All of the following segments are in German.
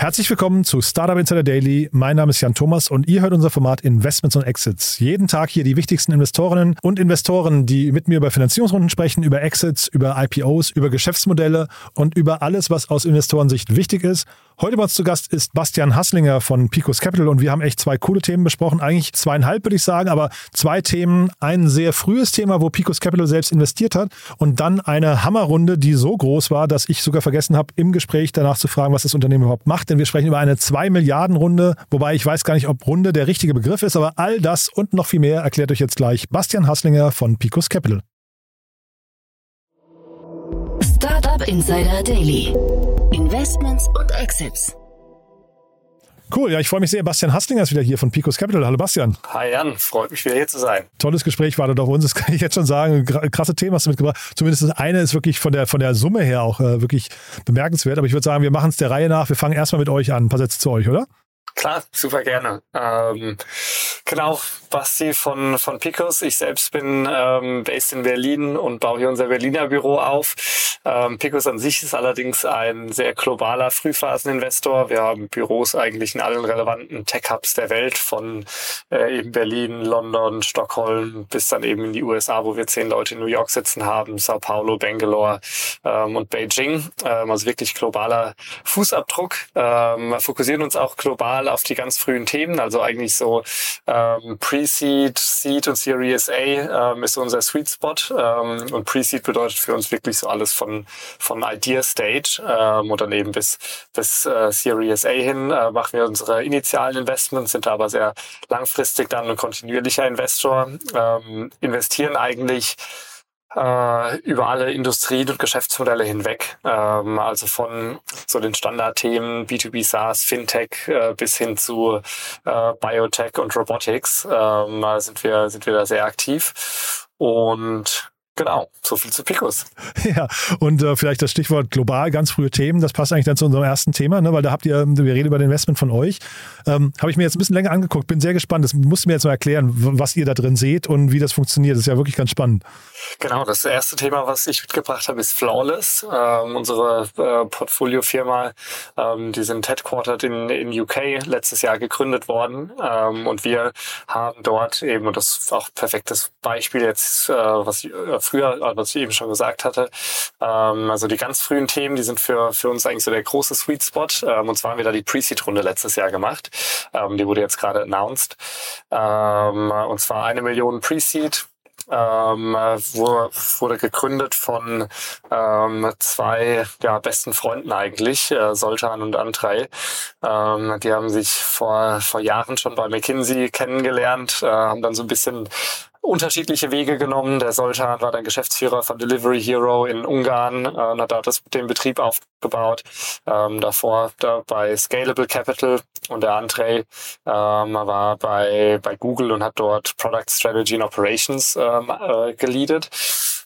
Herzlich willkommen zu Startup Insider Daily. Mein Name ist Jan Thomas und ihr hört unser Format Investments und Exits. Jeden Tag hier die wichtigsten Investorinnen und Investoren, die mit mir über Finanzierungsrunden sprechen, über Exits, über IPOs, über Geschäftsmodelle und über alles, was aus Investorensicht wichtig ist. Heute bei uns zu Gast ist Bastian Hasslinger von Picos Capital und wir haben echt zwei coole Themen besprochen. Eigentlich zweieinhalb, würde ich sagen, aber zwei Themen. Ein sehr frühes Thema, wo Picos Capital selbst investiert hat und dann eine Hammerrunde, die so groß war, dass ich sogar vergessen habe, im Gespräch danach zu fragen, was das Unternehmen überhaupt macht. Denn wir sprechen über eine 2 Milliarden Runde, wobei ich weiß gar nicht, ob Runde der richtige Begriff ist, aber all das und noch viel mehr erklärt euch jetzt gleich Bastian Hasslinger von Picos Capital. Startup Insider Daily. Investments und Exits. Cool, ja, ich freue mich sehr. Bastian Hasslinger ist wieder hier von Picos Capital. Hallo Bastian. Hi Jan, freut mich wieder hier zu sein. Tolles Gespräch war da doch uns, das kann ich jetzt schon sagen. Krasse Themen hast du mitgebracht. Zumindest das eine ist wirklich von der, von der Summe her auch äh, wirklich bemerkenswert. Aber ich würde sagen, wir machen es der Reihe nach. Wir fangen erstmal mit euch an. Ein paar Sätze zu euch, oder? Klar, super gerne. Ähm, genau, Basti von, von Picos. Ich selbst bin ähm, based in Berlin und baue hier unser Berliner Büro auf. Ähm, Picos an sich ist allerdings ein sehr globaler Frühphaseninvestor. Wir haben Büros eigentlich in allen relevanten Tech-Hubs der Welt, von äh, eben Berlin, London, Stockholm bis dann eben in die USA, wo wir zehn Leute in New York sitzen haben, Sao Paulo, Bangalore ähm, und Beijing. Ähm, also wirklich globaler Fußabdruck. Ähm, wir fokussieren uns auch global auf die ganz frühen Themen, also eigentlich so ähm, Pre-Seed, Seed und Series A ähm, ist unser Sweet Spot. Ähm, und Pre-Seed bedeutet für uns wirklich so alles von von Idea Stage ähm, und dann eben bis bis äh, Series A hin äh, machen wir unsere initialen Investments, sind aber sehr langfristig dann ein kontinuierlicher Investor, ähm, investieren eigentlich äh, über alle Industrien und Geschäftsmodelle hinweg. Ähm, also von so den Standardthemen B2B SaaS, Fintech äh, bis hin zu äh, Biotech und Robotics ähm, sind wir sind wir da sehr aktiv und Genau, so viel zu Picos. Ja, und äh, vielleicht das Stichwort global, ganz frühe Themen, das passt eigentlich dann zu unserem ersten Thema, ne, weil da habt ihr, wir reden über das Investment von euch. Ähm, Habe ich mir jetzt ein bisschen länger angeguckt, bin sehr gespannt. Das musst du mir jetzt mal erklären, was ihr da drin seht und wie das funktioniert. Das ist ja wirklich ganz spannend. Genau, das erste Thema, was ich mitgebracht habe, ist Flawless. Ähm, unsere äh, Portfoliofirma, ähm, die sind headquartered in, in UK, letztes Jahr gegründet worden. Ähm, und wir haben dort eben, und das ist auch perfektes Beispiel jetzt, äh, was ich äh, früher, äh, was ich eben schon gesagt hatte, ähm, also die ganz frühen Themen, die sind für, für uns eigentlich so der große Sweet Spot. Ähm, und zwar haben wir da die Pre-Seed-Runde letztes Jahr gemacht. Ähm, die wurde jetzt gerade announced. Ähm, und zwar eine Million Pre-Seed ähm, wurde gegründet von ähm, zwei ja, besten Freunden eigentlich, äh, Soltan und Andrei. Ähm, die haben sich vor, vor Jahren schon bei McKinsey kennengelernt, äh, haben dann so ein bisschen unterschiedliche Wege genommen. Der Soltan war dann Geschäftsführer von Delivery Hero in Ungarn äh, und hat da das, den Betrieb aufgebaut. Ähm, davor da bei Scalable Capital und der André ähm, war bei, bei Google und hat dort Product Strategy and Operations ähm, äh, geleadet.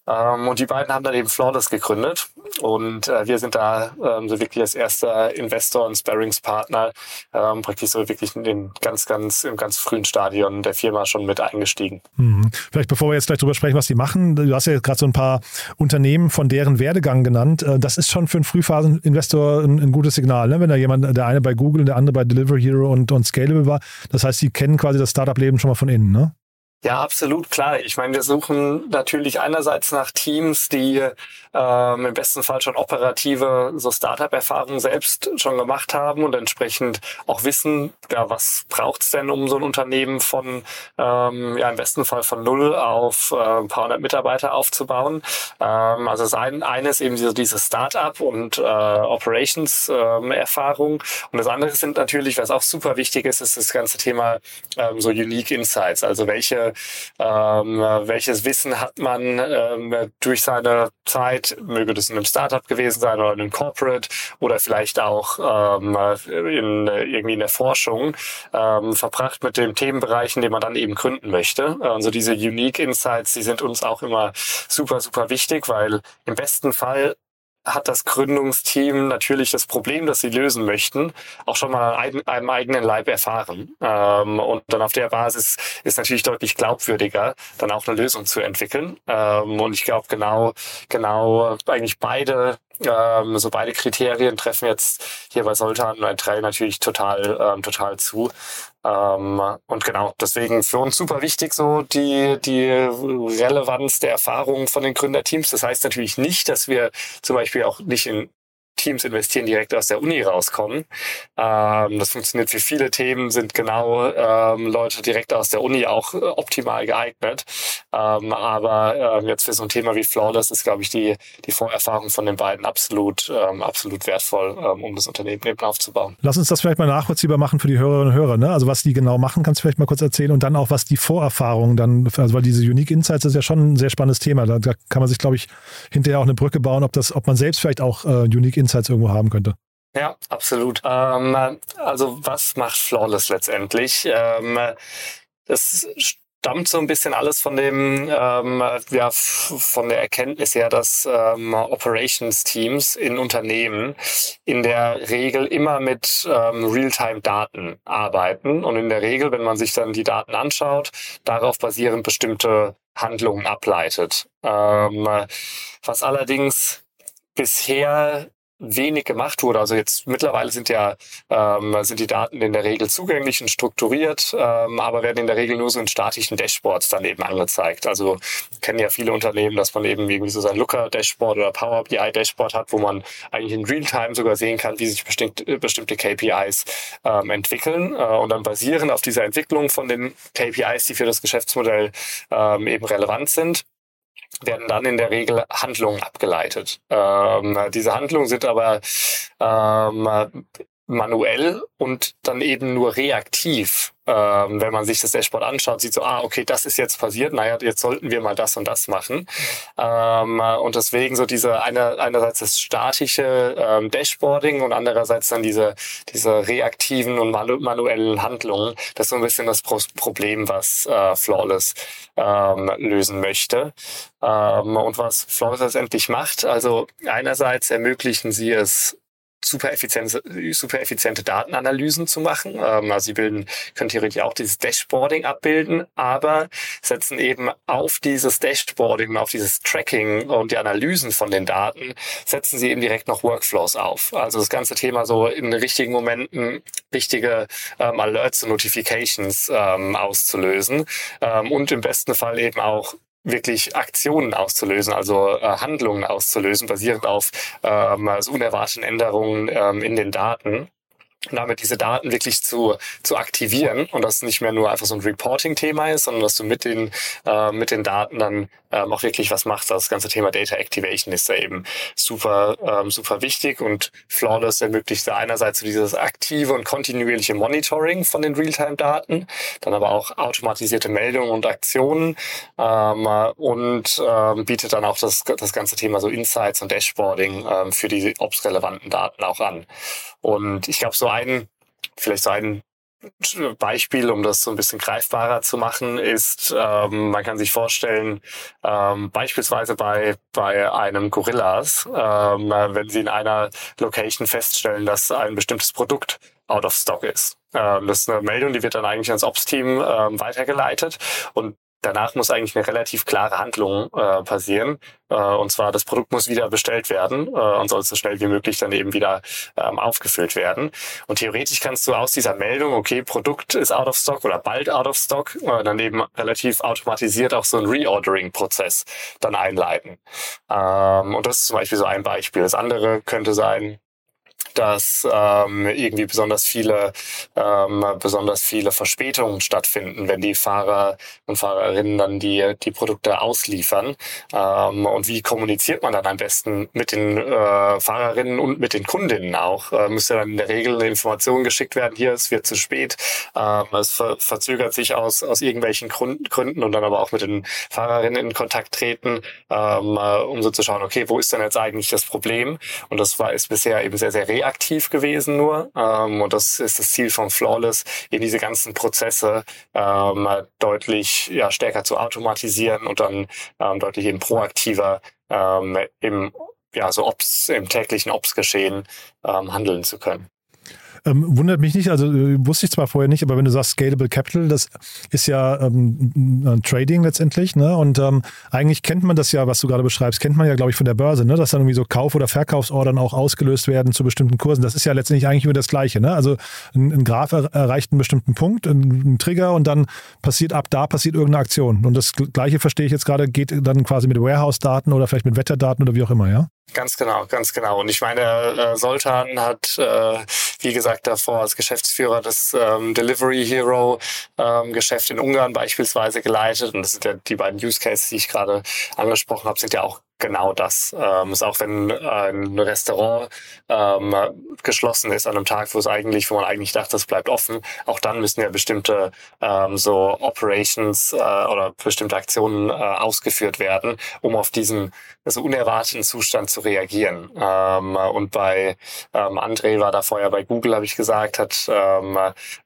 Ähm, und die beiden haben dann eben Flawless gegründet. Und äh, wir sind da ähm, so wirklich als erster Investor und Sparringspartner ähm, praktisch so wirklich in den ganz, ganz, im ganz frühen Stadion der Firma schon mit eingestiegen. Mhm. Vielleicht bevor wir jetzt gleich drüber sprechen, was die machen, du hast ja gerade so ein paar Unternehmen von deren Werdegang genannt. Äh, das ist schon für einen Frühphaseninvestor ein, ein gutes Signal, ne? wenn da jemand, der eine bei Google und der andere bei Delivery Hero und, und Scalable war. Das heißt, sie kennen quasi das Startup-Leben schon mal von innen, ne? Ja, absolut klar. Ich meine, wir suchen natürlich einerseits nach Teams, die ähm, im besten Fall schon operative so Startup-Erfahrungen selbst schon gemacht haben und entsprechend auch wissen, ja, was braucht's denn, um so ein Unternehmen von, ähm, ja, im besten Fall von null auf äh, ein paar hundert Mitarbeiter aufzubauen. Ähm, also das ein, eine ist eben diese, diese Startup und äh, Operations-Erfahrung ähm, und das andere sind natürlich, was auch super wichtig ist, ist das ganze Thema ähm, so Unique Insights. Also welche, ähm, welches Wissen hat man ähm, durch seine Zeit, möge das in einem Startup gewesen sein oder in einem Corporate oder vielleicht auch ähm, in, irgendwie in der Forschung ähm, verbracht mit dem Themenbereich, in man dann eben gründen möchte. Also diese Unique Insights, die sind uns auch immer super, super wichtig, weil im besten Fall hat das Gründungsteam natürlich das Problem, das sie lösen möchten, auch schon mal an einem eigenen Leib erfahren. Ähm, und dann auf der Basis ist natürlich deutlich glaubwürdiger, dann auch eine Lösung zu entwickeln. Ähm, und ich glaube genau, genau eigentlich beide ähm, so beide Kriterien treffen jetzt hier bei Soltan und Trail natürlich total, ähm, total zu. Ähm, und genau, deswegen für uns super wichtig so die, die Relevanz der Erfahrungen von den Gründerteams. Das heißt natürlich nicht, dass wir zum Beispiel auch nicht in Teams investieren, direkt aus der Uni rauskommen. Ähm, das funktioniert für viele Themen, sind genau ähm, Leute direkt aus der Uni auch äh, optimal geeignet. Ähm, aber ähm, jetzt für so ein Thema wie Flawless ist, glaube ich, die, die Vorerfahrung von den beiden absolut, ähm, absolut wertvoll, ähm, um das Unternehmen eben aufzubauen. Lass uns das vielleicht mal nachvollziehbar machen für die Hörerinnen und Hörer. Ne? Also was die genau machen, kannst du vielleicht mal kurz erzählen und dann auch, was die Vorerfahrung dann, also weil diese Unique Insights ist ja schon ein sehr spannendes Thema. Da, da kann man sich, glaube ich, hinterher auch eine Brücke bauen, ob das, ob man selbst vielleicht auch äh, Unique Insights irgendwo haben könnte. Ja, absolut. Ähm, also was macht Flawless letztendlich? Ähm, das stammt so ein bisschen alles von dem, ähm, ja, von der Erkenntnis her, dass ähm, Operations-Teams in Unternehmen in der Regel immer mit ähm, Realtime-Daten arbeiten und in der Regel, wenn man sich dann die Daten anschaut, darauf basierend bestimmte Handlungen ableitet. Ähm, was allerdings bisher wenig gemacht wurde. Also jetzt mittlerweile sind ja ähm, sind die Daten in der Regel zugänglich und strukturiert, ähm, aber werden in der Regel nur so in statischen Dashboards dann eben angezeigt. Also kennen ja viele Unternehmen, dass man eben irgendwie so sein Looker-Dashboard oder Power BI-Dashboard hat, wo man eigentlich in Realtime sogar sehen kann, wie sich bestimmt, bestimmte KPIs ähm, entwickeln äh, und dann basieren auf dieser Entwicklung von den KPIs, die für das Geschäftsmodell ähm, eben relevant sind, werden dann in der Regel Handlungen abgeleitet. Ähm, diese Handlungen sind aber ähm, manuell und dann eben nur reaktiv. Ähm, wenn man sich das Dashboard anschaut, sieht so, ah, okay, das ist jetzt passiert, naja, jetzt sollten wir mal das und das machen. Ähm, und deswegen so diese eine, einerseits das statische ähm, Dashboarding und andererseits dann diese, diese reaktiven und manu manuellen Handlungen. Das ist so ein bisschen das Pro Problem, was äh, Flawless ähm, lösen möchte. Ähm, und was Flawless letztendlich macht, also einerseits ermöglichen sie es, super effiziente, super effiziente Datenanalysen zu machen. Ähm, also sie bilden, können theoretisch auch dieses Dashboarding abbilden, aber setzen eben auf dieses Dashboarding, auf dieses Tracking und die Analysen von den Daten, setzen sie eben direkt noch Workflows auf. Also das ganze Thema so in richtigen Momenten richtige ähm, Alerts und Notifications ähm, auszulösen ähm, und im besten Fall eben auch wirklich Aktionen auszulösen, also äh, Handlungen auszulösen, basierend auf ähm, also unerwarteten Änderungen ähm, in den Daten. Und damit diese Daten wirklich zu, zu aktivieren und das nicht mehr nur einfach so ein Reporting-Thema ist, sondern dass du mit den, äh, mit den Daten dann ähm, auch wirklich was machst. Das ganze Thema Data Activation ist da eben super, ähm, super wichtig und Flawless ermöglicht da einerseits so dieses aktive und kontinuierliche Monitoring von den Realtime-Daten, dann aber auch automatisierte Meldungen und Aktionen ähm, und ähm, bietet dann auch das, das ganze Thema so Insights und Dashboarding ähm, für die ops-relevanten Daten auch an. Und ich glaube, so ein, vielleicht so ein Beispiel, um das so ein bisschen greifbarer zu machen, ist, ähm, man kann sich vorstellen, ähm, beispielsweise bei, bei einem Gorillas, ähm, wenn Sie in einer Location feststellen, dass ein bestimmtes Produkt out of stock ist. Ähm, das ist eine Meldung, die wird dann eigentlich ans Ops-Team ähm, weitergeleitet und danach muss eigentlich eine relativ klare Handlung äh, passieren. Äh, und zwar, das Produkt muss wieder bestellt werden äh, und soll so schnell wie möglich dann eben wieder ähm, aufgefüllt werden. Und theoretisch kannst du aus dieser Meldung, okay, Produkt ist out of stock oder bald out of stock, äh, dann eben relativ automatisiert auch so einen Reordering-Prozess dann einleiten. Ähm, und das ist zum Beispiel so ein Beispiel. Das andere könnte sein, dass ähm, irgendwie besonders viele ähm, besonders viele Verspätungen stattfinden, wenn die Fahrer und Fahrerinnen dann die die Produkte ausliefern. Ähm, und wie kommuniziert man dann am besten mit den äh, Fahrerinnen und mit den Kundinnen auch? Äh, müsste dann in der Regel eine Information geschickt werden, hier es wird zu spät, ähm, es ver verzögert sich aus aus irgendwelchen Grund Gründen und dann aber auch mit den Fahrerinnen in Kontakt treten, ähm, äh, um so zu schauen, okay, wo ist denn jetzt eigentlich das Problem? Und das war ist bisher eben sehr sehr reaktiv gewesen nur. Ähm, und das ist das Ziel von Flawless, eben diese ganzen Prozesse ähm, deutlich ja, stärker zu automatisieren und dann ähm, deutlich eben proaktiver ähm, im ja, so Ops, im täglichen Ops-Geschehen ähm, handeln zu können. Ähm, wundert mich nicht, also äh, wusste ich zwar vorher nicht, aber wenn du sagst Scalable Capital, das ist ja ähm, Trading letztendlich, ne? Und ähm, eigentlich kennt man das ja, was du gerade beschreibst, kennt man ja, glaube ich, von der Börse, ne? Dass dann irgendwie so Kauf- oder Verkaufsordern auch ausgelöst werden zu bestimmten Kursen. Das ist ja letztendlich eigentlich immer das Gleiche, ne? Also ein, ein Graph er, erreicht einen bestimmten Punkt, einen, Trigger und dann passiert ab da passiert irgendeine Aktion. Und das Gleiche verstehe ich jetzt gerade, geht dann quasi mit Warehouse-Daten oder vielleicht mit Wetterdaten oder wie auch immer, ja? Ganz genau, ganz genau. Und ich meine, äh, Soltan hat, äh, wie gesagt, davor als Geschäftsführer das ähm, Delivery Hero ähm, Geschäft in Ungarn beispielsweise geleitet. Und das sind ja die beiden Use Cases, die ich gerade angesprochen habe, sind ja auch genau das. Ähm, ist auch wenn ein Restaurant ähm, geschlossen ist an einem Tag, wo es eigentlich, wo man eigentlich dachte, es bleibt offen, auch dann müssen ja bestimmte ähm, so Operations äh, oder bestimmte Aktionen äh, ausgeführt werden, um auf diesen also unerwarteten Zustand zu reagieren. Ähm, und bei ähm, André war da vorher bei Google, habe ich gesagt, hat ähm,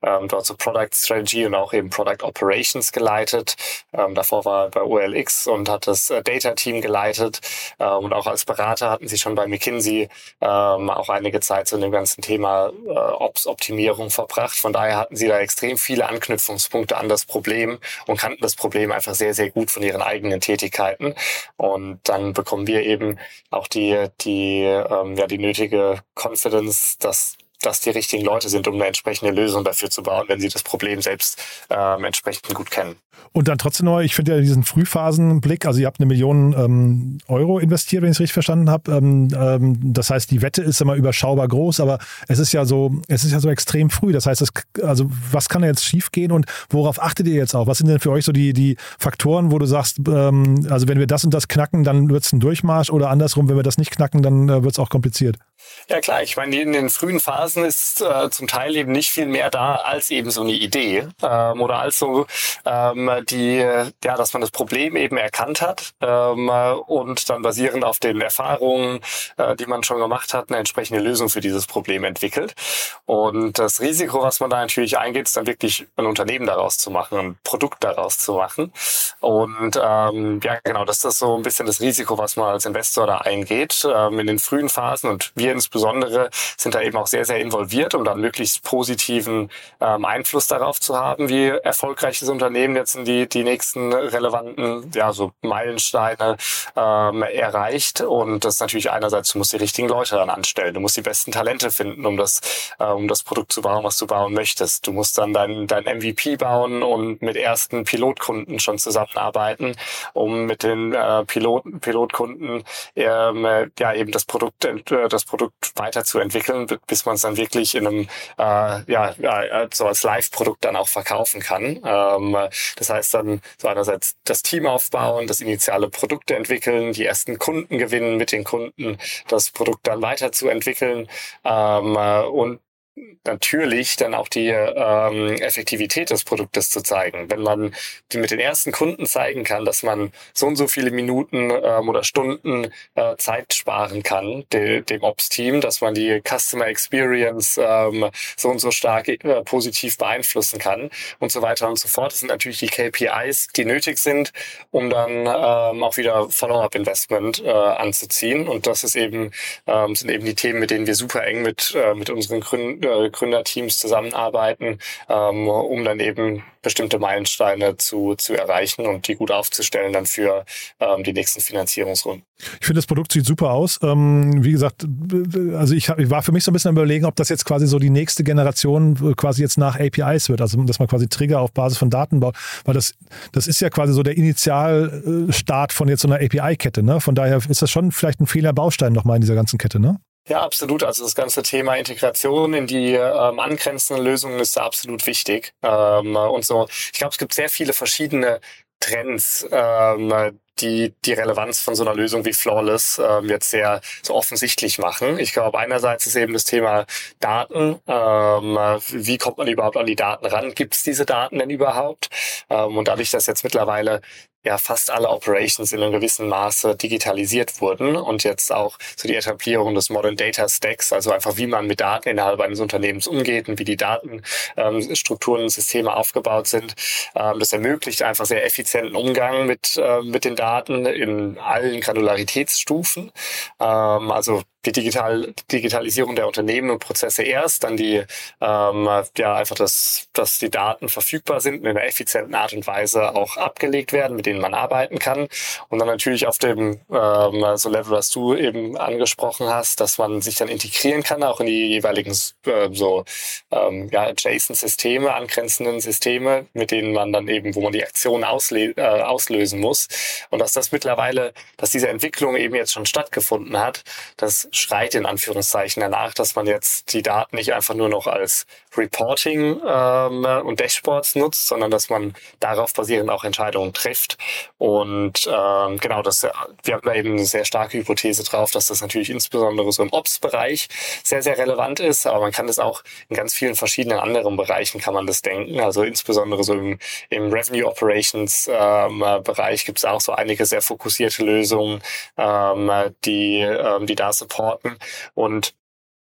ähm, dort so Product Strategy und auch eben Product Operations geleitet. Ähm, davor war er bei OLX und hat das äh, Data Team geleitet. Ähm, und auch als Berater hatten sie schon bei McKinsey ähm, auch einige Zeit zu dem ganzen Thema äh, Ops-Optimierung verbracht. Von daher hatten sie da extrem viele Anknüpfungspunkte an das Problem und kannten das Problem einfach sehr, sehr gut von ihren eigenen Tätigkeiten. Und dann bekommen wir eben auch die, die, ähm, ja, die nötige Confidence, dass das die richtigen Leute sind, um eine entsprechende Lösung dafür zu bauen, wenn sie das Problem selbst ähm, entsprechend gut kennen. Und dann trotzdem noch, ich finde ja diesen Frühphasenblick, also ihr habt eine Million ähm, Euro investiert, wenn ich es richtig verstanden habe. Ähm, ähm, das heißt, die Wette ist immer überschaubar groß, aber es ist ja so, es ist ja so extrem früh. Das heißt, es, also was kann da jetzt schiefgehen und worauf achtet ihr jetzt auch? Was sind denn für euch so die, die Faktoren, wo du sagst, ähm, also wenn wir das und das knacken, dann wird es ein Durchmarsch oder andersrum, wenn wir das nicht knacken, dann äh, wird es auch kompliziert? Ja klar, ich meine, in den frühen Phasen ist äh, zum Teil eben nicht viel mehr da als eben so eine Idee ähm, oder als so ähm, die, ja, dass man das Problem eben erkannt hat ähm, und dann basierend auf den Erfahrungen, äh, die man schon gemacht hat, eine entsprechende Lösung für dieses Problem entwickelt. Und das Risiko, was man da natürlich eingeht, ist dann wirklich ein Unternehmen daraus zu machen, ein Produkt daraus zu machen. Und ähm, ja, genau, das ist so ein bisschen das Risiko, was man als Investor da eingeht ähm, in den frühen Phasen. Und wir insbesondere sind da eben auch sehr, sehr involviert, um dann möglichst positiven ähm, Einfluss darauf zu haben, wie erfolgreich das Unternehmen jetzt in die, die nächsten relevanten, ja, so Meilensteine ähm, erreicht. Und das ist natürlich einerseits, du musst die richtigen Leute dann anstellen, du musst die besten Talente finden, um das, äh, um das Produkt zu bauen, was du bauen möchtest. Du musst dann dein, dein MVP bauen und mit ersten Pilotkunden schon zusammenarbeiten, um mit den äh, Piloten, Pilotkunden ähm, ja eben das Produkt, äh, das Produkt weiterzuentwickeln, bis man es dann wirklich in einem äh, ja, ja so als Live-Produkt dann auch verkaufen kann. Ähm, das heißt dann so einerseits das Team aufbauen, das initiale Produkte entwickeln, die ersten Kunden gewinnen mit den Kunden, das Produkt dann weiterzuentwickeln ähm, und natürlich dann auch die ähm, Effektivität des Produktes zu zeigen. Wenn man die mit den ersten Kunden zeigen kann, dass man so und so viele Minuten ähm, oder Stunden äh, Zeit sparen kann, de, dem Ops-Team, dass man die Customer Experience ähm, so und so stark äh, positiv beeinflussen kann und so weiter und so fort. Das sind natürlich die KPIs, die nötig sind, um dann ähm, auch wieder Follow-up-Investment äh, anzuziehen. Und das ist eben, ähm, sind eben die Themen, mit denen wir super eng mit, äh, mit unseren Gründen Gründerteams zusammenarbeiten, ähm, um dann eben bestimmte Meilensteine zu, zu erreichen und die gut aufzustellen dann für ähm, die nächsten Finanzierungsrunden. Ich finde, das Produkt sieht super aus. Ähm, wie gesagt, also ich, hab, ich, war für mich so ein bisschen am überlegen, ob das jetzt quasi so die nächste Generation äh, quasi jetzt nach APIs wird, also dass man quasi Trigger auf Basis von Daten baut, weil das, das ist ja quasi so der Initialstart von jetzt so einer API-Kette. Ne? Von daher ist das schon vielleicht ein Fehlerbaustein nochmal in dieser ganzen Kette, ne? Ja, absolut. Also das ganze Thema Integration in die ähm, angrenzenden Lösungen ist absolut wichtig. Ähm, und so, ich glaube, es gibt sehr viele verschiedene Trends, ähm, die die Relevanz von so einer Lösung wie Flawless ähm, jetzt sehr so offensichtlich machen. Ich glaube, einerseits ist eben das Thema Daten. Ähm, wie kommt man überhaupt an die Daten ran? Gibt es diese Daten denn überhaupt? Ähm, und dadurch, dass jetzt mittlerweile ja fast alle Operations in einem gewissen Maße digitalisiert wurden und jetzt auch so die Etablierung des Modern Data Stacks, also einfach wie man mit Daten innerhalb eines Unternehmens umgeht und wie die Datenstrukturen und Systeme aufgebaut sind. Ähm, das ermöglicht einfach sehr effizienten Umgang mit, äh, mit den Daten in allen Granularitätsstufen. Ähm, also die Digital Digitalisierung der Unternehmen und Prozesse erst, dann die ähm, ja einfach, dass, dass die Daten verfügbar sind in einer effizienten Art und Weise auch abgelegt werden, mit denen man arbeiten kann. Und dann natürlich auf dem ähm, so Level, was du eben angesprochen hast, dass man sich dann integrieren kann, auch in die jeweiligen äh, so ähm, ja, adjacent Systeme, angrenzenden Systeme, mit denen man dann eben, wo man die Aktion ausle äh, auslösen muss. Und dass das mittlerweile, dass diese Entwicklung eben jetzt schon stattgefunden hat, das schreit in Anführungszeichen danach, dass man jetzt die Daten nicht einfach nur noch als Reporting ähm, und Dashboards nutzt, sondern dass man darauf basierend auch Entscheidungen trifft. Und ähm, genau, das, wir haben da eben eine sehr starke Hypothese drauf, dass das natürlich insbesondere so im Ops-Bereich sehr, sehr relevant ist, aber man kann das auch in ganz vielen verschiedenen anderen Bereichen kann man das denken. Also insbesondere so im, im Revenue Operations ähm, Bereich gibt es auch so einige sehr fokussierte Lösungen, ähm, die, ähm, die da supporten supporten. Und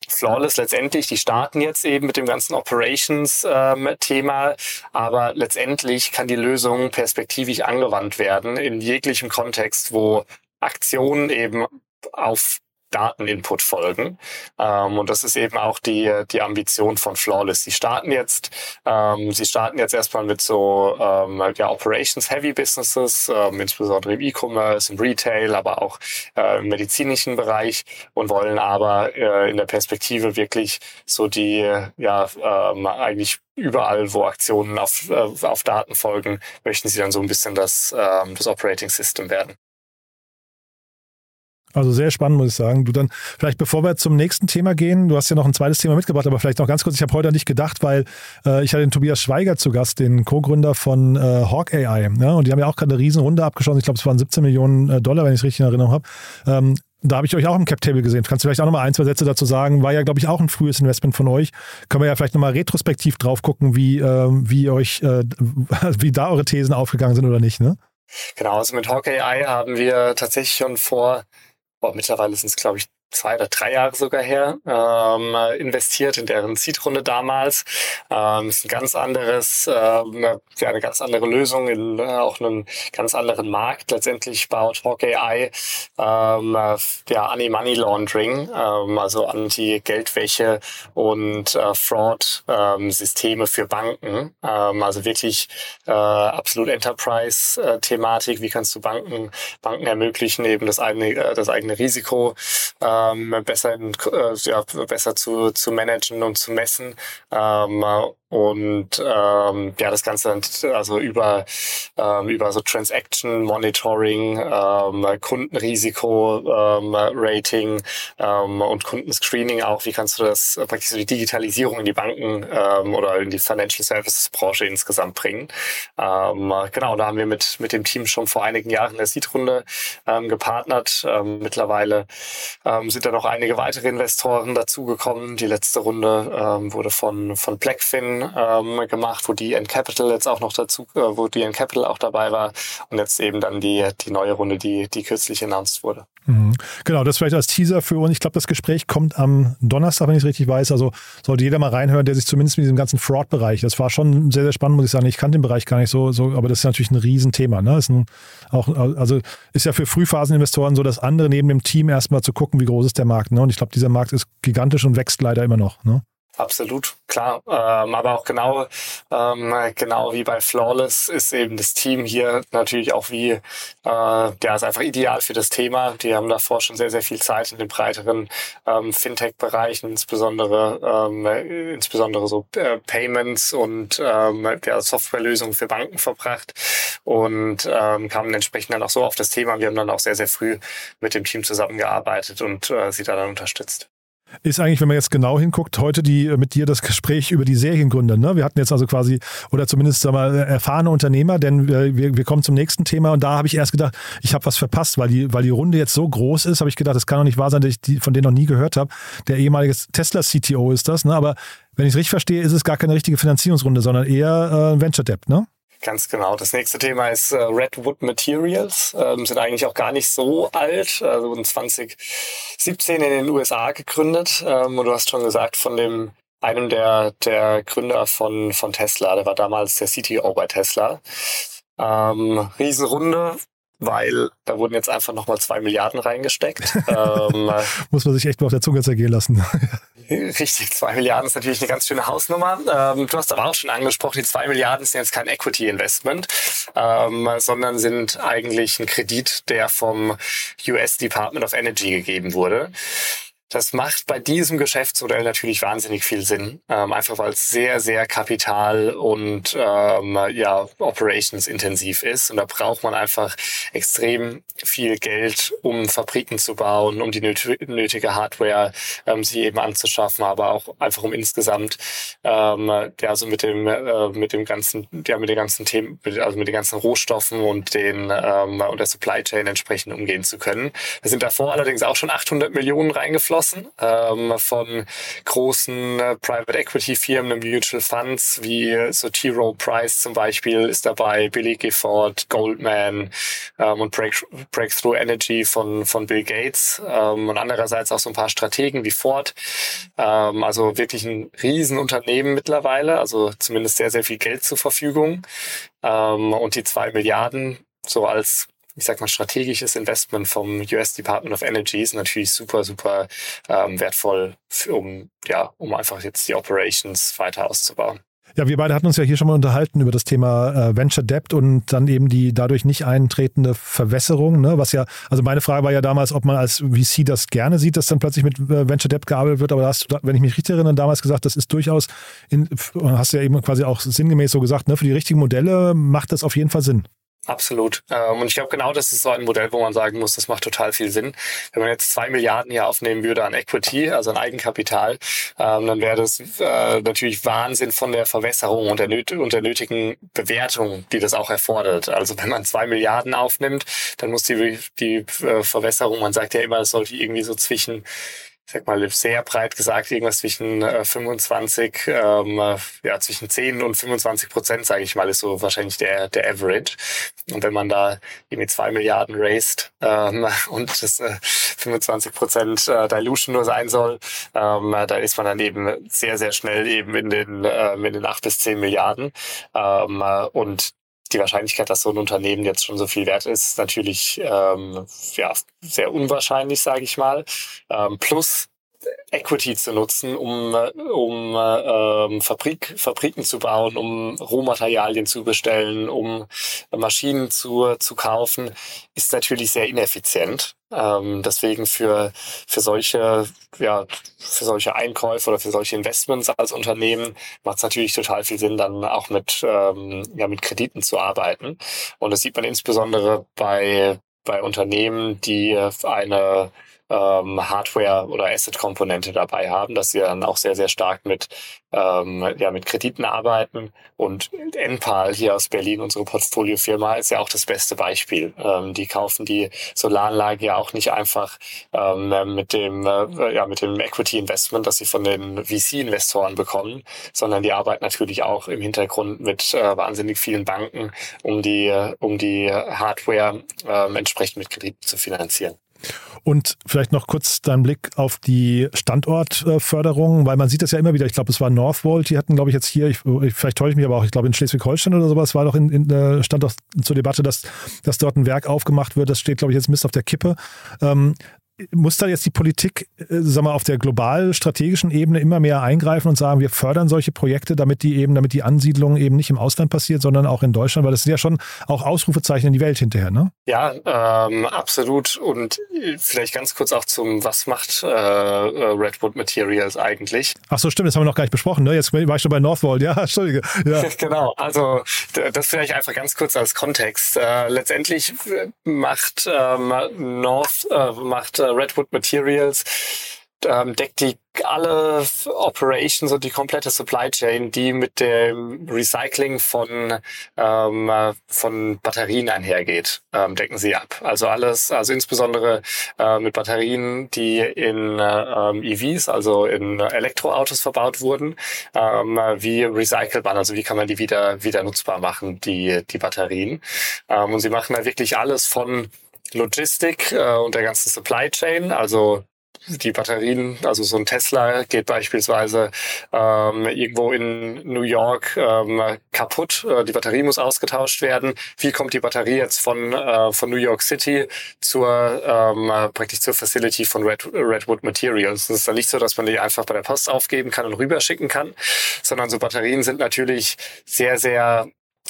Flawless letztendlich, die starten jetzt eben mit dem ganzen Operations-Thema, ähm, aber letztendlich kann die Lösung perspektivisch angewandt werden in jeglichem Kontext, wo Aktionen eben auf Dateninput folgen. Ähm, und das ist eben auch die, die Ambition von Flawless. Sie starten jetzt, ähm, sie starten jetzt erstmal mit so ähm, ja, Operations-Heavy Businesses, ähm, insbesondere im E-Commerce, im Retail, aber auch äh, im medizinischen Bereich und wollen aber äh, in der Perspektive wirklich so die, ja, ähm, eigentlich überall, wo Aktionen auf, äh, auf Daten folgen, möchten sie dann so ein bisschen das, ähm, das Operating System werden. Also sehr spannend, muss ich sagen. Du dann, vielleicht bevor wir zum nächsten Thema gehen, du hast ja noch ein zweites Thema mitgebracht, aber vielleicht noch ganz kurz, ich habe heute an dich gedacht, weil äh, ich hatte den Tobias Schweiger zu Gast, den Co-Gründer von äh, Hawk AI. Ja, und die haben ja auch gerade eine Riesenrunde abgeschossen. Ich glaube, es waren 17 Millionen äh, Dollar, wenn ich es richtig in Erinnerung habe. Ähm, da habe ich euch auch im Cap-Table gesehen. Kannst du vielleicht auch nochmal ein, zwei Sätze dazu sagen? War ja, glaube ich, auch ein frühes Investment von euch. Können wir ja vielleicht nochmal retrospektiv drauf gucken, wie, äh, wie euch, äh, wie da eure Thesen aufgegangen sind oder nicht, ne? Genau, also mit Hawk AI haben wir tatsächlich schon vor boah, mittlerweile sind es, glaube ich, zwei oder drei Jahre sogar her, ähm, investiert in deren Seed-Runde damals. Ähm, ist ein ganz anderes, ähm, ja, eine ganz andere Lösung in äh, auch einem ganz anderen Markt. Letztendlich baut Hawk AI ähm, ja, Anti-Money Laundering, ähm, also Anti-Geldwäsche und äh, Fraud-Systeme für Banken. Ähm, also wirklich äh, absolut Enterprise-Thematik. Wie kannst du Banken, Banken ermöglichen, eben das eigene, äh, das eigene Risiko äh, ähm, besser, in, äh, ja, besser zu, zu managen und zu messen. Ähm, und ähm, ja, das Ganze also über, ähm, über so Transaction Monitoring, ähm, Kundenrisiko ähm, Rating ähm, und Kundenscreening auch. Wie kannst du das praktisch so die Digitalisierung in die Banken ähm, oder in die Financial Services Branche insgesamt bringen? Ähm, genau, da haben wir mit, mit dem Team schon vor einigen Jahren in der Seed-Runde ähm, gepartnert. Ähm, mittlerweile ähm, sind da noch einige weitere Investoren dazugekommen. Die letzte Runde ähm, wurde von, von Blackfin ähm, gemacht, wo die N Capital jetzt auch noch dazu, äh, wo die N Capital auch dabei war und jetzt eben dann die, die neue Runde, die, die kürzlich announced wurde. Mhm. Genau, das vielleicht als Teaser für uns. Ich glaube, das Gespräch kommt am Donnerstag, wenn ich es richtig weiß. Also sollte jeder mal reinhören, der sich zumindest mit diesem ganzen Fraud-Bereich, das war schon sehr, sehr spannend, muss ich sagen. Ich kannte den Bereich gar nicht so, so aber das ist natürlich ein Riesenthema. Ne? Ist ein, auch, also ist ja für Frühphaseninvestoren so das andere neben dem Team erstmal zu gucken, wie groß ist der Markt. Ne? Und ich glaube, dieser Markt ist gigantisch und wächst leider immer noch. Ne? Absolut, klar. Ähm, aber auch genau, ähm, genau wie bei Flawless ist eben das Team hier natürlich auch wie, äh, ja, ist einfach ideal für das Thema. Die haben davor schon sehr, sehr viel Zeit in den breiteren ähm, Fintech-Bereichen, insbesondere, ähm, insbesondere so äh, Payments und ähm, ja, Softwarelösungen für Banken verbracht und ähm, kamen entsprechend dann auch so auf das Thema. Wir haben dann auch sehr, sehr früh mit dem Team zusammengearbeitet und äh, sie da dann unterstützt ist eigentlich, wenn man jetzt genau hinguckt, heute die mit dir das Gespräch über die Seriengründer. Ne? Wir hatten jetzt also quasi, oder zumindest sag mal, erfahrene Unternehmer, denn wir, wir kommen zum nächsten Thema und da habe ich erst gedacht, ich habe was verpasst, weil die, weil die Runde jetzt so groß ist, habe ich gedacht, das kann doch nicht wahr sein, dass ich die, von denen noch nie gehört habe. Der ehemalige Tesla-CTO ist das, ne? aber wenn ich es richtig verstehe, ist es gar keine richtige Finanzierungsrunde, sondern eher äh, Venture Debt, ne? Ganz genau. Das nächste Thema ist äh, Redwood Materials. Ähm, sind eigentlich auch gar nicht so alt. Also wurden 2017 in den USA gegründet. Ähm, und du hast schon gesagt, von dem einem der, der Gründer von, von Tesla, der war damals der CTO bei Tesla. Ähm, Riesenrunde, weil da wurden jetzt einfach nochmal zwei Milliarden reingesteckt. ähm, Muss man sich echt mal auf der Zunge zergehen lassen. Richtig, zwei Milliarden ist natürlich eine ganz schöne Hausnummer. Ähm, du hast aber auch schon angesprochen, die zwei Milliarden sind jetzt kein Equity-Investment, ähm, sondern sind eigentlich ein Kredit, der vom US Department of Energy gegeben wurde. Das macht bei diesem Geschäftsmodell natürlich wahnsinnig viel Sinn, ähm, einfach weil es sehr, sehr kapital- und ähm, ja, operationsintensiv ist. Und da braucht man einfach extrem viel Geld, um Fabriken zu bauen, um die nötige Hardware ähm, sie eben anzuschaffen, aber auch einfach um insgesamt ähm, ja, also mit dem äh, mit dem ganzen, ja, mit den ganzen Themen, also mit den ganzen Rohstoffen und den ähm, und der Supply Chain entsprechend umgehen zu können. Da sind davor allerdings auch schon 800 Millionen reingeflossen abgeschlossen ähm, von großen äh, Private Equity Firmen, Mutual Funds wie so T. Rowe Price zum Beispiel ist dabei, Billy Gifford, Goldman ähm, und Break Breakthrough Energy von, von Bill Gates ähm, und andererseits auch so ein paar Strategen wie Ford. Ähm, also wirklich ein Riesenunternehmen mittlerweile, also zumindest sehr, sehr viel Geld zur Verfügung. Ähm, und die zwei Milliarden so als ich sag mal, strategisches Investment vom US Department of Energy ist natürlich super, super ähm, wertvoll, für, um, ja, um einfach jetzt die Operations weiter auszubauen. Ja, wir beide hatten uns ja hier schon mal unterhalten über das Thema äh, Venture Debt und dann eben die dadurch nicht eintretende Verwässerung. Ne? Was ja, also meine Frage war ja damals, ob man als VC das gerne sieht, dass dann plötzlich mit äh, Venture Debt gearbeitet wird. Aber da hast du, wenn ich mich richtig erinnere, damals gesagt, das ist durchaus, in, hast du ja eben quasi auch sinngemäß so gesagt, ne? für die richtigen Modelle macht das auf jeden Fall Sinn. Absolut. Ähm, und ich glaube, genau das ist so ein Modell, wo man sagen muss, das macht total viel Sinn. Wenn man jetzt zwei Milliarden hier aufnehmen würde an Equity, also an Eigenkapital, ähm, dann wäre das äh, natürlich Wahnsinn von der Verwässerung und der, nötigen Bewertung, die das auch erfordert. Also wenn man zwei Milliarden aufnimmt, dann muss die, die äh, Verwässerung, man sagt ja immer, es sollte irgendwie so zwischen ich sag mal, sehr breit gesagt, irgendwas zwischen äh, 25, ähm, äh, ja, zwischen 10 und 25 Prozent, sage ich mal, ist so wahrscheinlich der, der Average. Und wenn man da irgendwie zwei Milliarden raised ähm, und das äh, 25 Prozent äh, Dilution nur sein soll, ähm, da ist man dann eben sehr, sehr schnell eben in den, äh, in den 8 bis 10 Milliarden. Ähm, äh, und die Wahrscheinlichkeit, dass so ein Unternehmen jetzt schon so viel wert ist, ist natürlich ähm, ja, sehr unwahrscheinlich, sage ich mal. Ähm, plus Equity zu nutzen, um, um ähm, Fabrik, Fabriken zu bauen, um Rohmaterialien zu bestellen, um Maschinen zu, zu kaufen, ist natürlich sehr ineffizient. Ähm, deswegen für, für solche, ja, für solche Einkäufe oder für solche Investments als Unternehmen macht es natürlich total viel Sinn, dann auch mit, ähm, ja, mit Krediten zu arbeiten. Und das sieht man insbesondere bei, bei Unternehmen, die eine ähm, Hardware- oder Asset-Komponente dabei haben, dass sie dann auch sehr, sehr stark mit, ähm, ja, mit Krediten arbeiten. Und Enpal hier aus Berlin, unsere Portfoliofirma, ist ja auch das beste Beispiel. Ähm, die kaufen die Solaranlage ja auch nicht einfach ähm, mit dem, äh, ja, mit dem Equity Investment, das sie von den VC-Investoren bekommen, sondern die arbeiten natürlich auch im Hintergrund mit äh, wahnsinnig vielen Banken, um die, um die Hardware äh, entsprechend mit Krediten zu finanzieren. Und vielleicht noch kurz dein Blick auf die Standortförderung, weil man sieht das ja immer wieder. Ich glaube, es war Northvolt, die hatten, glaube ich, jetzt hier, ich, vielleicht täusche ich mich aber auch, ich glaube in Schleswig-Holstein oder sowas war doch in, in, stand doch zur Debatte, dass, dass dort ein Werk aufgemacht wird. Das steht, glaube ich, jetzt Mist auf der Kippe. Ähm, muss da jetzt die Politik, äh, sag mal, auf der global strategischen Ebene immer mehr eingreifen und sagen, wir fördern solche Projekte, damit die eben, damit die Ansiedlung eben nicht im Ausland passiert, sondern auch in Deutschland, weil das sind ja schon auch Ausrufezeichen in die Welt hinterher, ne? Ja, ähm, absolut. Und vielleicht ganz kurz auch zum, was macht äh, äh Redwood Materials eigentlich? Ach so, stimmt, das haben wir noch gar nicht besprochen, ne? Jetzt war ich schon bei Northvolt, ja, Entschuldige. Ja. genau, also das vielleicht einfach ganz kurz als Kontext. Äh, letztendlich macht ähm, North, äh, macht äh, Redwood Materials ähm, deckt die alle Operations und die komplette Supply Chain, die mit dem Recycling von ähm, von Batterien einhergeht, ähm, decken sie ab. Also alles, also insbesondere äh, mit Batterien, die in äh, EVs, also in Elektroautos verbaut wurden, ähm, wie recycelbar, also wie kann man die wieder wieder nutzbar machen, die die Batterien. Ähm, und sie machen da wirklich alles von Logistik äh, und der ganzen Supply Chain, also die Batterien, also so ein Tesla geht beispielsweise ähm, irgendwo in New York ähm, kaputt, äh, die Batterie muss ausgetauscht werden. Wie kommt die Batterie jetzt von, äh, von New York City zur ähm, praktisch zur Facility von Red, Redwood Materials? Das ist dann nicht so, dass man die einfach bei der Post aufgeben kann und rüberschicken kann, sondern so Batterien sind natürlich sehr, sehr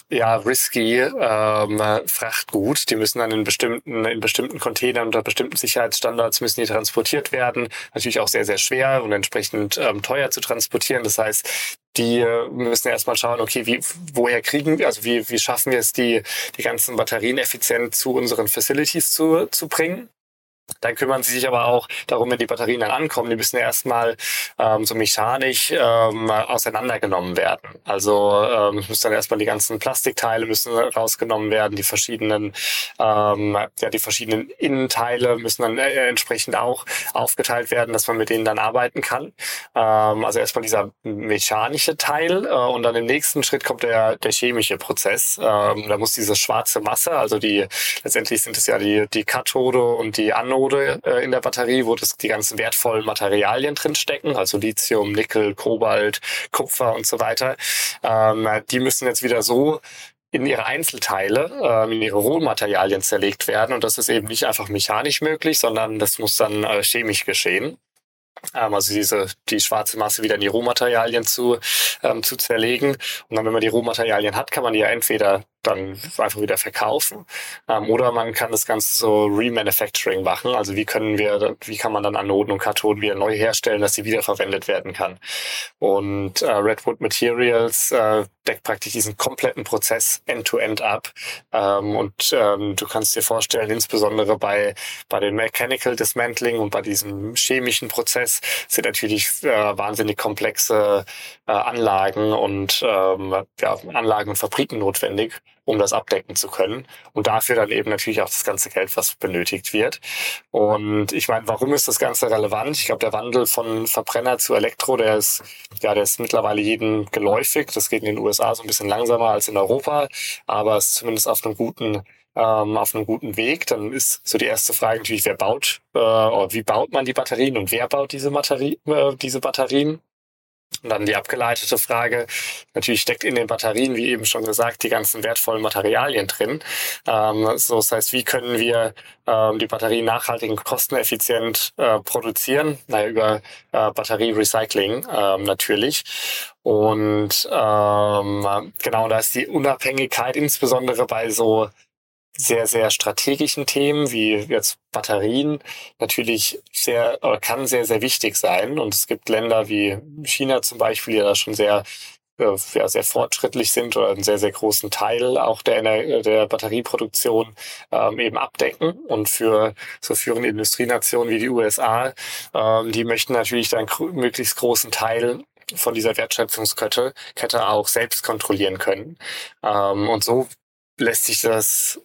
ja, risky ähm, Frachtgut. Die müssen dann in bestimmten, in bestimmten Containern unter bestimmten Sicherheitsstandards müssen die transportiert werden. Natürlich auch sehr, sehr schwer und entsprechend ähm, teuer zu transportieren. Das heißt, die müssen erstmal schauen, okay, wie, woher kriegen wir, also wie, wie schaffen wir es, die, die ganzen Batterien effizient zu unseren Facilities zu, zu bringen. Dann kümmern sie sich aber auch darum, wenn die Batterien dann ankommen, die müssen erstmal ähm, so mechanisch ähm, auseinandergenommen werden. Also ähm, müssen dann erstmal die ganzen Plastikteile müssen rausgenommen werden, die verschiedenen, ähm, ja, die verschiedenen Innenteile müssen dann äh, entsprechend auch aufgeteilt werden, dass man mit denen dann arbeiten kann. Ähm, also erstmal dieser mechanische Teil äh, und dann im nächsten Schritt kommt der, der chemische Prozess. Ähm, da muss diese schwarze Masse, also die letztendlich sind es ja die, die Kathode und die Anode, Anode äh, in der Batterie, wo das die ganzen wertvollen Materialien drin stecken, also Lithium, Nickel, Kobalt, Kupfer und so weiter. Ähm, die müssen jetzt wieder so in ihre Einzelteile, äh, in ihre Rohmaterialien zerlegt werden. Und das ist eben nicht einfach mechanisch möglich, sondern das muss dann äh, chemisch geschehen. Ähm, also diese die schwarze Masse wieder in die Rohmaterialien zu ähm, zu zerlegen und dann wenn man die Rohmaterialien hat, kann man die ja entweder dann einfach wieder verkaufen. Ähm, oder man kann das Ganze so Remanufacturing machen. Also wie können wir, wie kann man dann Anoden und Kathoden wieder neu herstellen, dass sie wiederverwendet werden kann. Und äh, Redwood Materials äh, deckt praktisch diesen kompletten Prozess end-to-end -end ab. Ähm, und ähm, du kannst dir vorstellen, insbesondere bei, bei den Mechanical Dismantling und bei diesem chemischen Prozess sind natürlich äh, wahnsinnig komplexe äh, Anlagen und ähm, ja, Anlagen und Fabriken notwendig um das abdecken zu können. Und dafür dann eben natürlich auch das ganze Geld, was benötigt wird. Und ich meine, warum ist das Ganze relevant? Ich glaube, der Wandel von Verbrenner zu Elektro, der ist, ja, der ist mittlerweile jedem geläufig. Das geht in den USA so ein bisschen langsamer als in Europa, aber ist zumindest auf einem guten ähm, auf einem guten Weg. Dann ist so die erste Frage natürlich, wer baut, äh, wie baut man die Batterien und wer baut diese, Batterie, äh, diese Batterien? Und dann die abgeleitete Frage, natürlich steckt in den Batterien, wie eben schon gesagt, die ganzen wertvollen Materialien drin. Ähm, so, das heißt, wie können wir ähm, die Batterien nachhaltig und kosteneffizient äh, produzieren? Naja, über äh, Batterierecycling ähm, natürlich. Und ähm, genau, da ist die Unabhängigkeit insbesondere bei so sehr, sehr strategischen Themen wie jetzt Batterien natürlich sehr, oder kann sehr, sehr wichtig sein. Und es gibt Länder wie China zum Beispiel, die da schon sehr äh, ja, sehr fortschrittlich sind oder einen sehr, sehr großen Teil auch der, der Batterieproduktion ähm, eben abdecken. Und für so führende Industrienationen wie die USA, ähm, die möchten natürlich dann möglichst großen Teil von dieser Wertschöpfungskette Kette auch selbst kontrollieren können. Ähm, und so lässt sich das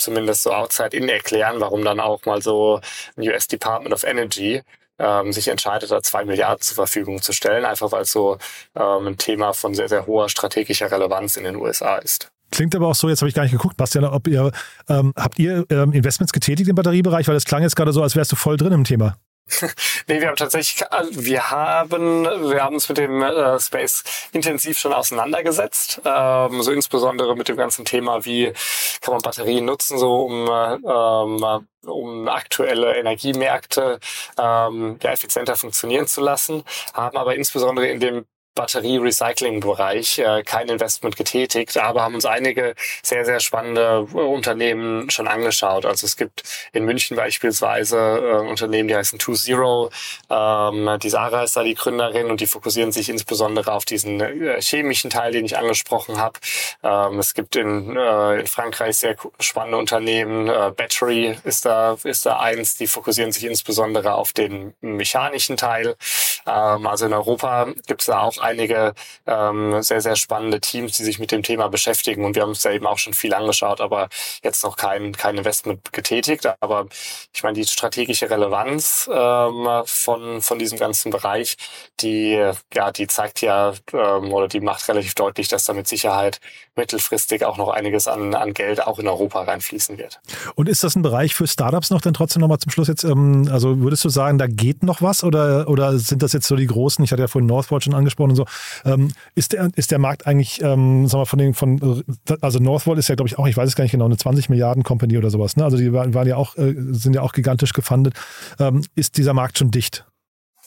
zumindest so outside-in erklären, warum dann auch mal so ein US Department of Energy ähm, sich entscheidet, da zwei Milliarden zur Verfügung zu stellen, einfach weil es so ähm, ein Thema von sehr, sehr hoher strategischer Relevanz in den USA ist. Klingt aber auch so, jetzt habe ich gar nicht geguckt, Bastian, ob ihr, ähm, habt ihr ähm, Investments getätigt im Batteriebereich, weil das klang jetzt gerade so, als wärst du voll drin im Thema. nee, wir haben tatsächlich, also wir haben, wir haben uns mit dem äh, Space intensiv schon auseinandergesetzt. Ähm, so insbesondere mit dem ganzen Thema, wie kann man Batterien nutzen, so um, äh, ähm, um aktuelle Energiemärkte ähm, ja, effizienter funktionieren zu lassen, haben aber insbesondere in dem Batterie-Recycling-Bereich äh, kein Investment getätigt, aber haben uns einige sehr, sehr spannende äh, Unternehmen schon angeschaut. Also es gibt in München beispielsweise äh, Unternehmen, die heißen Two Zero. Ähm, die Sarah ist da die Gründerin und die fokussieren sich insbesondere auf diesen äh, chemischen Teil, den ich angesprochen habe. Ähm, es gibt in, äh, in Frankreich sehr spannende Unternehmen. Battery ist da, ist da eins, die fokussieren sich insbesondere auf den mechanischen Teil. Ähm, also in Europa gibt es da auch einige ähm, sehr, sehr spannende Teams, die sich mit dem Thema beschäftigen. Und wir haben uns da eben auch schon viel angeschaut, aber jetzt noch kein, kein Investment getätigt. Aber ich meine, die strategische Relevanz ähm, von, von diesem ganzen Bereich, die, ja, die zeigt ja ähm, oder die macht relativ deutlich, dass da mit Sicherheit mittelfristig auch noch einiges an, an Geld auch in Europa reinfließen wird. Und ist das ein Bereich für Startups noch denn trotzdem nochmal zum Schluss jetzt, ähm, also würdest du sagen, da geht noch was oder, oder sind das jetzt so die großen, ich hatte ja vorhin Northvolt schon angesprochen und so, ähm, ist, der, ist der Markt eigentlich, ähm, sagen wir von den, von, also Northvolt ist ja glaube ich auch, ich weiß es gar nicht genau, eine 20 Milliarden Company oder sowas, ne? also die waren ja auch, äh, sind ja auch gigantisch gefundet. Ähm, ist dieser Markt schon dicht?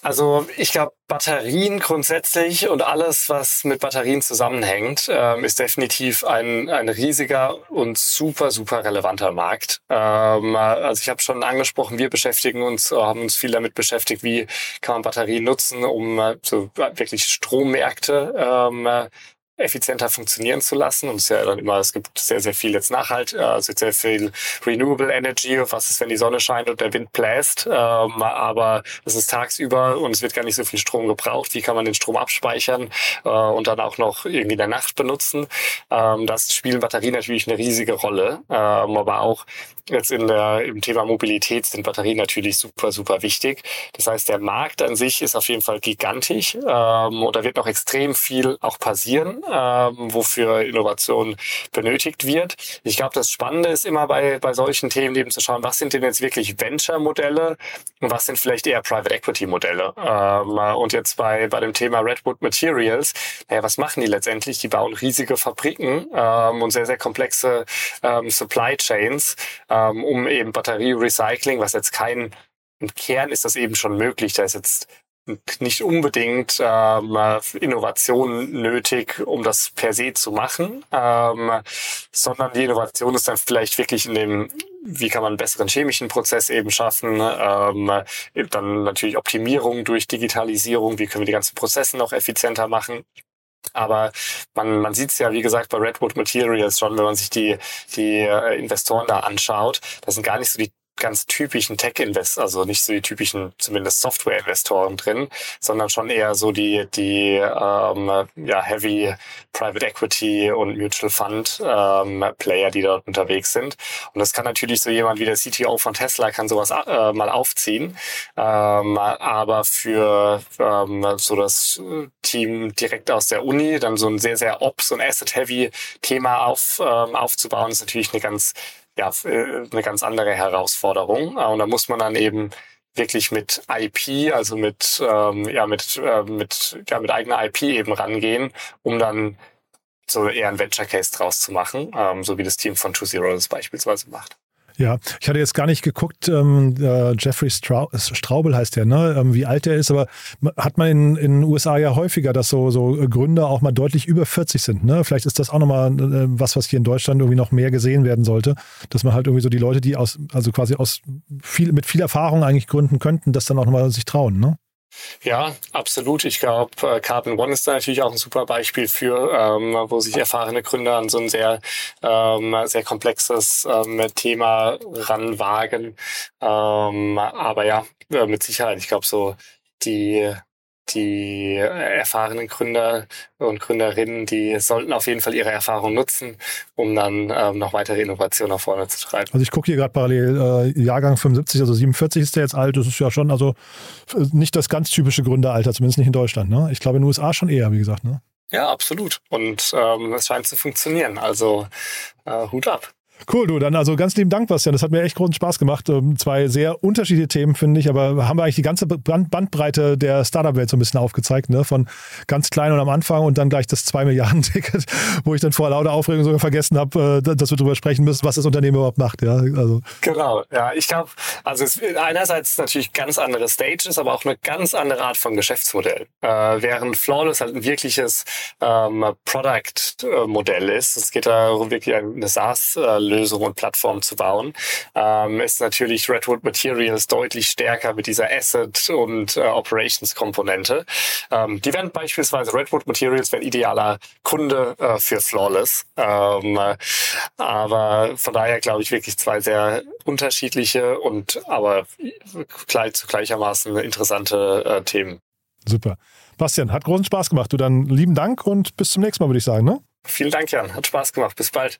Also ich glaube, Batterien grundsätzlich und alles, was mit Batterien zusammenhängt, ähm, ist definitiv ein, ein riesiger und super, super relevanter Markt. Ähm, also ich habe schon angesprochen, wir beschäftigen uns, haben uns viel damit beschäftigt, wie kann man Batterien nutzen, um äh, so wirklich Strommärkte ähm, effizienter funktionieren zu lassen. Und es ist ja dann immer, es gibt sehr, sehr viel jetzt Nachhalt, also sehr viel Renewable Energy. Was ist, wenn die Sonne scheint und der Wind bläst? Ähm, aber es ist tagsüber und es wird gar nicht so viel Strom gebraucht. Wie kann man den Strom abspeichern äh, und dann auch noch irgendwie in der Nacht benutzen? Ähm, das spielen Batterien natürlich eine riesige Rolle. Ähm, aber auch jetzt in der, im Thema Mobilität sind Batterien natürlich super, super wichtig. Das heißt, der Markt an sich ist auf jeden Fall gigantisch ähm, und da wird noch extrem viel auch passieren ähm, wofür Innovation benötigt wird. Ich glaube, das Spannende ist immer bei, bei solchen Themen eben zu schauen, was sind denn jetzt wirklich Venture-Modelle und was sind vielleicht eher Private Equity-Modelle. Ähm, und jetzt bei, bei dem Thema Redwood Materials, naja, was machen die letztendlich? Die bauen riesige Fabriken ähm, und sehr, sehr komplexe ähm, Supply Chains, ähm, um eben Batterie-Recycling, was jetzt kein im Kern ist das eben schon möglich. Da ist jetzt nicht unbedingt ähm, Innovation nötig, um das per se zu machen, ähm, sondern die Innovation ist dann vielleicht wirklich in dem, wie kann man einen besseren chemischen Prozess eben schaffen, ähm, dann natürlich Optimierung durch Digitalisierung, wie können wir die ganzen Prozesse noch effizienter machen. Aber man, man sieht es ja, wie gesagt, bei Redwood Materials schon, wenn man sich die, die äh, Investoren da anschaut, das sind gar nicht so die ganz typischen Tech-Invest, also nicht so die typischen zumindest Software-Investoren drin, sondern schon eher so die die ähm, ja Heavy Private Equity und Mutual Fund ähm, Player, die dort unterwegs sind. Und das kann natürlich so jemand wie der CTO von Tesla kann sowas äh, mal aufziehen, ähm, aber für ähm, so das Team direkt aus der Uni dann so ein sehr sehr Ops und Asset Heavy Thema auf ähm, aufzubauen ist natürlich eine ganz ja, äh, eine ganz andere Herausforderung. Und da muss man dann eben wirklich mit IP, also mit, ähm, ja, mit, äh, mit, ja, mit eigener IP eben rangehen, um dann so eher ein Venture Case draus zu machen, ähm, so wie das Team von Two Zero das beispielsweise macht. Ja, ich hatte jetzt gar nicht geguckt, ähm, äh, Jeffrey Strau Straubel heißt der, ne? Ähm, wie alt der ist, aber hat man in den USA ja häufiger, dass so, so Gründer auch mal deutlich über 40 sind. Ne? Vielleicht ist das auch nochmal äh, was, was hier in Deutschland irgendwie noch mehr gesehen werden sollte, dass man halt irgendwie so die Leute, die aus, also quasi aus viel, mit viel Erfahrung eigentlich gründen könnten, das dann auch nochmal sich trauen, ne? Ja, absolut. Ich glaube, äh, Carbon One ist da natürlich auch ein super Beispiel für, ähm, wo sich erfahrene Gründer an so ein sehr, ähm, sehr komplexes ähm, Thema ranwagen. Ähm, aber ja, äh, mit Sicherheit. Ich glaube, so die die erfahrenen Gründer und Gründerinnen, die sollten auf jeden Fall ihre Erfahrung nutzen, um dann ähm, noch weitere Innovationen nach vorne zu treiben. Also ich gucke hier gerade parallel, äh, Jahrgang 75, also 47 ist der jetzt alt, das ist ja schon also äh, nicht das ganz typische Gründeralter, zumindest nicht in Deutschland. Ne? Ich glaube in den USA schon eher, wie gesagt. Ne? Ja, absolut. Und ähm, es scheint zu funktionieren. Also äh, Hut ab. Cool, du. Dann also ganz lieben Dank, Bastian. Das hat mir echt großen Spaß gemacht. Ähm, zwei sehr unterschiedliche Themen, finde ich, aber haben wir eigentlich die ganze Bandbreite der Startup-Welt so ein bisschen aufgezeigt, ne? Von ganz klein und am Anfang und dann gleich das 2-Milliarden-Ticket, wo ich dann vor lauter Aufregung sogar vergessen habe, äh, dass wir darüber sprechen müssen, was das Unternehmen überhaupt macht. Ja, also. Genau, ja. Ich glaube, also es einerseits natürlich ganz andere Stages, aber auch eine ganz andere Art von Geschäftsmodell. Äh, während Flawless halt ein wirkliches ähm, Product-Modell ist. Es geht darum, wirklich eine SaaS-Lösung Lösung und Plattform zu bauen, ähm, ist natürlich Redwood Materials deutlich stärker mit dieser Asset- und äh, Operations-Komponente. Ähm, die werden beispielsweise Redwood Materials wäre ein idealer Kunde äh, für Flawless. Ähm, aber von daher glaube ich wirklich zwei sehr unterschiedliche und aber gleich, gleichermaßen interessante äh, Themen. Super. Bastian, hat großen Spaß gemacht. Du dann lieben Dank und bis zum nächsten Mal, würde ich sagen. Ne? Vielen Dank, Jan. Hat Spaß gemacht. Bis bald.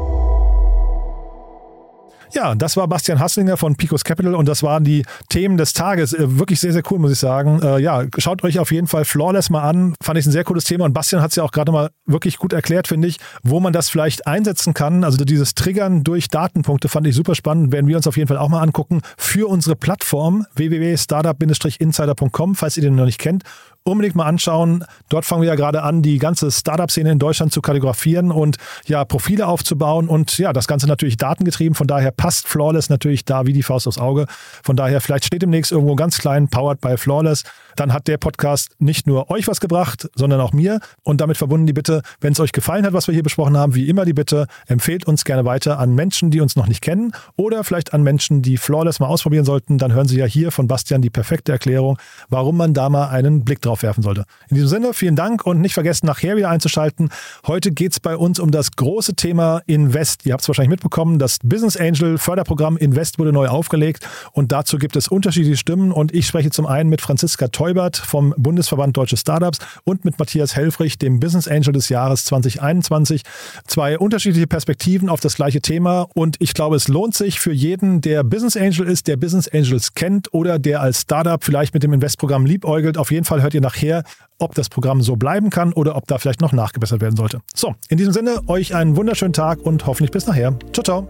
Ja, das war Bastian Hasslinger von Picos Capital und das waren die Themen des Tages. Äh, wirklich sehr, sehr cool, muss ich sagen. Äh, ja, schaut euch auf jeden Fall Flawless mal an. Fand ich ein sehr cooles Thema und Bastian hat es ja auch gerade mal wirklich gut erklärt, finde ich, wo man das vielleicht einsetzen kann. Also dieses Triggern durch Datenpunkte fand ich super spannend. Werden wir uns auf jeden Fall auch mal angucken für unsere Plattform www.startup-insider.com, falls ihr den noch nicht kennt unbedingt mal anschauen. Dort fangen wir ja gerade an, die ganze Startup-Szene in Deutschland zu kategorisieren und ja, Profile aufzubauen und ja, das Ganze natürlich datengetrieben. Von daher passt Flawless natürlich da wie die Faust aufs Auge. Von daher, vielleicht steht demnächst irgendwo ganz klein, powered by Flawless. Dann hat der Podcast nicht nur euch was gebracht, sondern auch mir. Und damit verbunden die Bitte, wenn es euch gefallen hat, was wir hier besprochen haben, wie immer die Bitte, empfehlt uns gerne weiter an Menschen, die uns noch nicht kennen oder vielleicht an Menschen, die Flawless mal ausprobieren sollten. Dann hören Sie ja hier von Bastian die perfekte Erklärung, warum man da mal einen Blick drauf drauf werfen sollte. In diesem Sinne, vielen Dank und nicht vergessen, nachher wieder einzuschalten. Heute geht es bei uns um das große Thema Invest. Ihr habt es wahrscheinlich mitbekommen, das Business Angel Förderprogramm Invest wurde neu aufgelegt und dazu gibt es unterschiedliche Stimmen und ich spreche zum einen mit Franziska Teubert vom Bundesverband Deutsche Startups und mit Matthias Helfrich, dem Business Angel des Jahres 2021. Zwei unterschiedliche Perspektiven auf das gleiche Thema und ich glaube, es lohnt sich für jeden, der Business Angel ist, der Business Angels kennt oder der als Startup vielleicht mit dem Investprogramm liebäugelt. Auf jeden Fall hört ihr ihr nachher, ob das Programm so bleiben kann oder ob da vielleicht noch nachgebessert werden sollte. So, in diesem Sinne, euch einen wunderschönen Tag und hoffentlich bis nachher. Ciao, ciao.